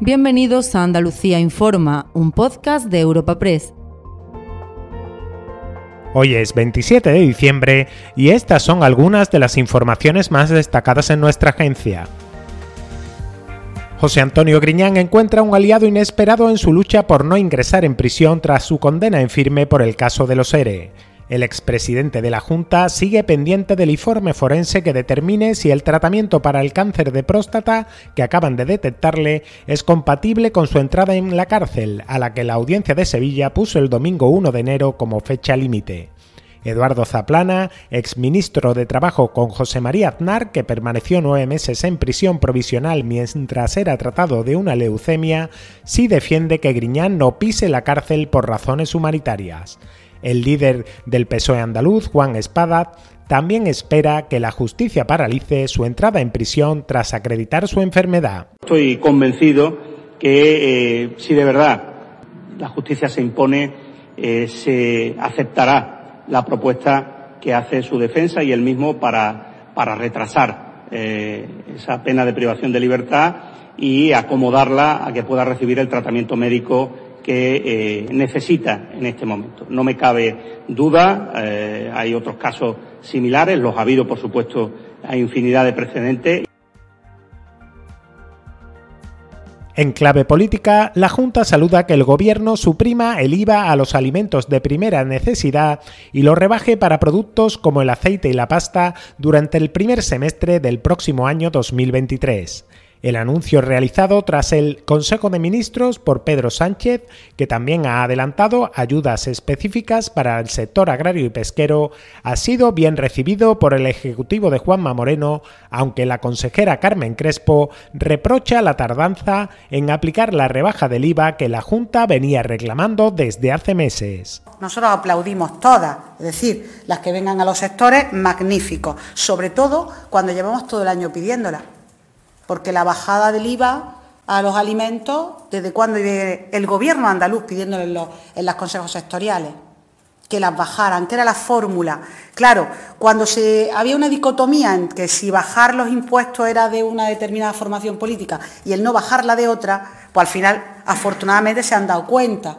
Bienvenidos a Andalucía Informa, un podcast de Europa Press. Hoy es 27 de diciembre y estas son algunas de las informaciones más destacadas en nuestra agencia. José Antonio Griñán encuentra un aliado inesperado en su lucha por no ingresar en prisión tras su condena en firme por el caso de los ERE. El expresidente de la Junta sigue pendiente del informe forense que determine si el tratamiento para el cáncer de próstata que acaban de detectarle es compatible con su entrada en la cárcel, a la que la audiencia de Sevilla puso el domingo 1 de enero como fecha límite. Eduardo Zaplana, exministro de Trabajo con José María Aznar, que permaneció nueve meses en prisión provisional mientras era tratado de una leucemia, sí defiende que Griñán no pise la cárcel por razones humanitarias. El líder del PSOE andaluz, Juan Espada, también espera que la justicia paralice su entrada en prisión tras acreditar su enfermedad. Estoy convencido que eh, si de verdad la justicia se impone, eh, se aceptará la propuesta que hace su defensa y él mismo para, para retrasar eh, esa pena de privación de libertad y acomodarla a que pueda recibir el tratamiento médico que eh, necesita en este momento. No me cabe duda, eh, hay otros casos similares, los ha habido, por supuesto, hay infinidad de precedentes. En clave política, la Junta saluda que el Gobierno suprima el IVA a los alimentos de primera necesidad y lo rebaje para productos como el aceite y la pasta durante el primer semestre del próximo año 2023. El anuncio realizado tras el Consejo de Ministros por Pedro Sánchez, que también ha adelantado ayudas específicas para el sector agrario y pesquero, ha sido bien recibido por el Ejecutivo de Juanma Moreno, aunque la consejera Carmen Crespo reprocha la tardanza en aplicar la rebaja del IVA que la Junta venía reclamando desde hace meses. Nosotros aplaudimos todas, es decir, las que vengan a los sectores, magníficos, sobre todo cuando llevamos todo el año pidiéndolas porque la bajada del IVA a los alimentos, ¿desde cuándo el gobierno andaluz pidiéndole en los consejos sectoriales? que las bajaran, que era la fórmula. Claro, cuando se, había una dicotomía en que si bajar los impuestos era de una determinada formación política y el no bajarla de otra, pues al final afortunadamente se han dado cuenta.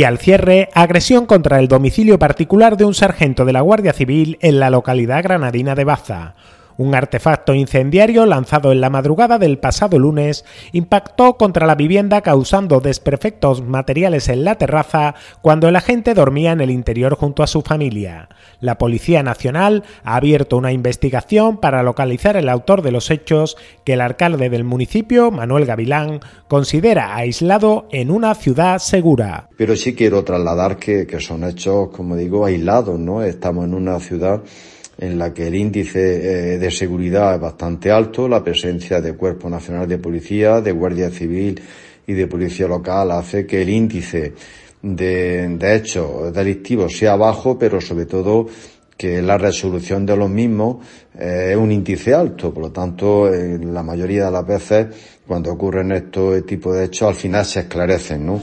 Y al cierre, agresión contra el domicilio particular de un sargento de la Guardia Civil en la localidad granadina de Baza. Un artefacto incendiario lanzado en la madrugada del pasado lunes impactó contra la vivienda causando desperfectos materiales en la terraza cuando el agente dormía en el interior junto a su familia. La Policía Nacional ha abierto una investigación para localizar el autor de los hechos que el alcalde del municipio, Manuel Gavilán, considera aislado en una ciudad segura. Pero sí quiero trasladar que, que son hechos, como digo, aislados, ¿no? Estamos en una ciudad en la que el índice eh, de seguridad es bastante alto, la presencia de Cuerpo Nacional de Policía, de Guardia Civil y de Policía Local hace que el índice de, de hechos delictivos sea bajo, pero sobre todo que la resolución de los mismos eh, es un índice alto, por lo tanto, en la mayoría de las veces, cuando ocurren estos tipos de hechos, al final se esclarecen, ¿no?